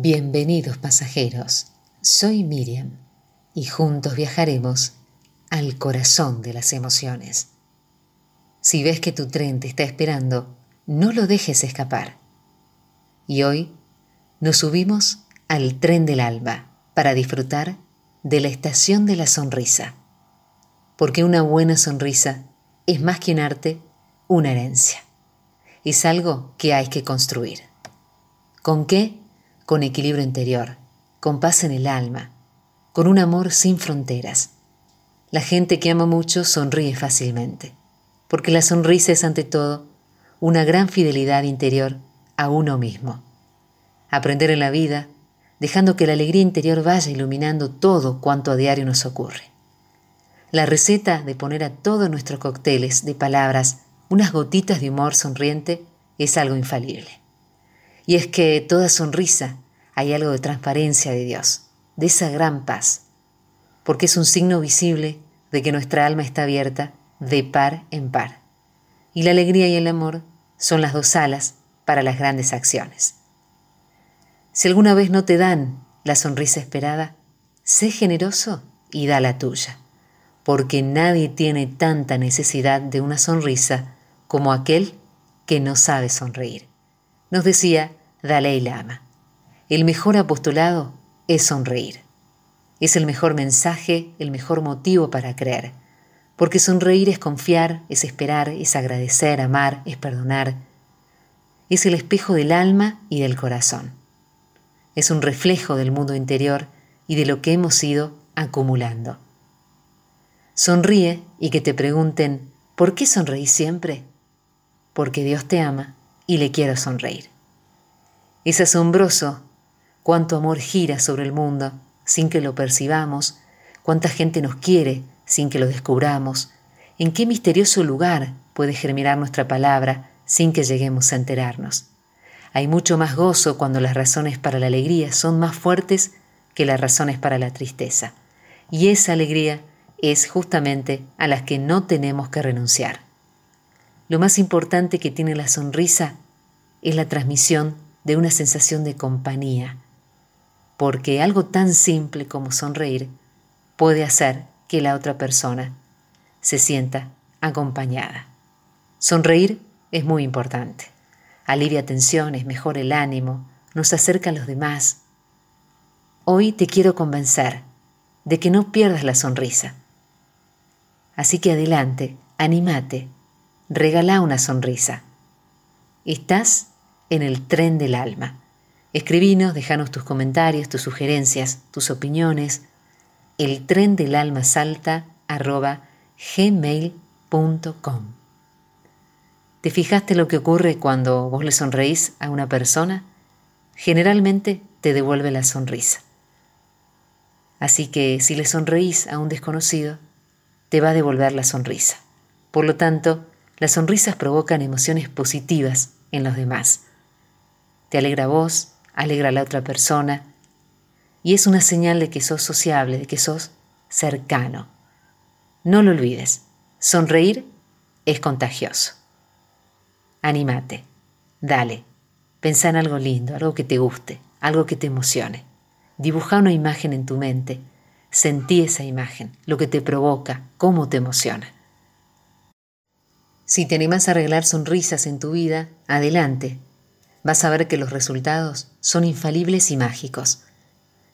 Bienvenidos pasajeros, soy Miriam y juntos viajaremos al corazón de las emociones. Si ves que tu tren te está esperando, no lo dejes escapar. Y hoy nos subimos al tren del alba para disfrutar de la estación de la sonrisa, porque una buena sonrisa es más que un arte, una herencia. Es algo que hay que construir. ¿Con qué? Con equilibrio interior, con paz en el alma, con un amor sin fronteras. La gente que ama mucho sonríe fácilmente, porque la sonrisa es ante todo una gran fidelidad interior a uno mismo. Aprender en la vida, dejando que la alegría interior vaya iluminando todo cuanto a diario nos ocurre. La receta de poner a todos nuestros cócteles de palabras unas gotitas de humor sonriente es algo infalible. Y es que toda sonrisa hay algo de transparencia de Dios, de esa gran paz, porque es un signo visible de que nuestra alma está abierta de par en par. Y la alegría y el amor son las dos alas para las grandes acciones. Si alguna vez no te dan la sonrisa esperada, sé generoso y da la tuya, porque nadie tiene tanta necesidad de una sonrisa como aquel que no sabe sonreír. Nos decía Dalai Lama. El mejor apostolado es sonreír. Es el mejor mensaje, el mejor motivo para creer. Porque sonreír es confiar, es esperar, es agradecer, amar, es perdonar. Es el espejo del alma y del corazón. Es un reflejo del mundo interior y de lo que hemos ido acumulando. Sonríe y que te pregunten, ¿por qué sonreí siempre? Porque Dios te ama y le quiero sonreír. Es asombroso cuánto amor gira sobre el mundo sin que lo percibamos, cuánta gente nos quiere sin que lo descubramos, en qué misterioso lugar puede germinar nuestra palabra sin que lleguemos a enterarnos. Hay mucho más gozo cuando las razones para la alegría son más fuertes que las razones para la tristeza. Y esa alegría es justamente a las que no tenemos que renunciar. Lo más importante que tiene la sonrisa es la transmisión de una sensación de compañía, porque algo tan simple como sonreír puede hacer que la otra persona se sienta acompañada. Sonreír es muy importante. Alivia tensiones, mejora el ánimo, nos acerca a los demás. Hoy te quiero convencer de que no pierdas la sonrisa. Así que adelante, anímate, regala una sonrisa. Estás en el tren del alma. Escribinos, déjanos tus comentarios, tus sugerencias, tus opiniones. El tren del alma salta arroba gmail.com. ¿Te fijaste lo que ocurre cuando vos le sonreís a una persona? Generalmente te devuelve la sonrisa. Así que si le sonreís a un desconocido, te va a devolver la sonrisa. Por lo tanto, las sonrisas provocan emociones positivas en los demás te alegra vos, alegra a la otra persona, y es una señal de que sos sociable, de que sos cercano. No lo olvides, sonreír es contagioso. Anímate, dale, pensá en algo lindo, algo que te guste, algo que te emocione. Dibuja una imagen en tu mente, sentí esa imagen, lo que te provoca, cómo te emociona. Si te animas a arreglar sonrisas en tu vida, adelante, vas a ver que los resultados son infalibles y mágicos.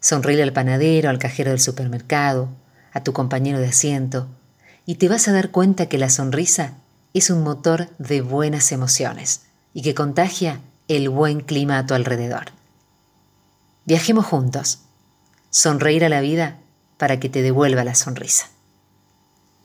Sonríe al panadero, al cajero del supermercado, a tu compañero de asiento, y te vas a dar cuenta que la sonrisa es un motor de buenas emociones y que contagia el buen clima a tu alrededor. Viajemos juntos. Sonreír a la vida para que te devuelva la sonrisa.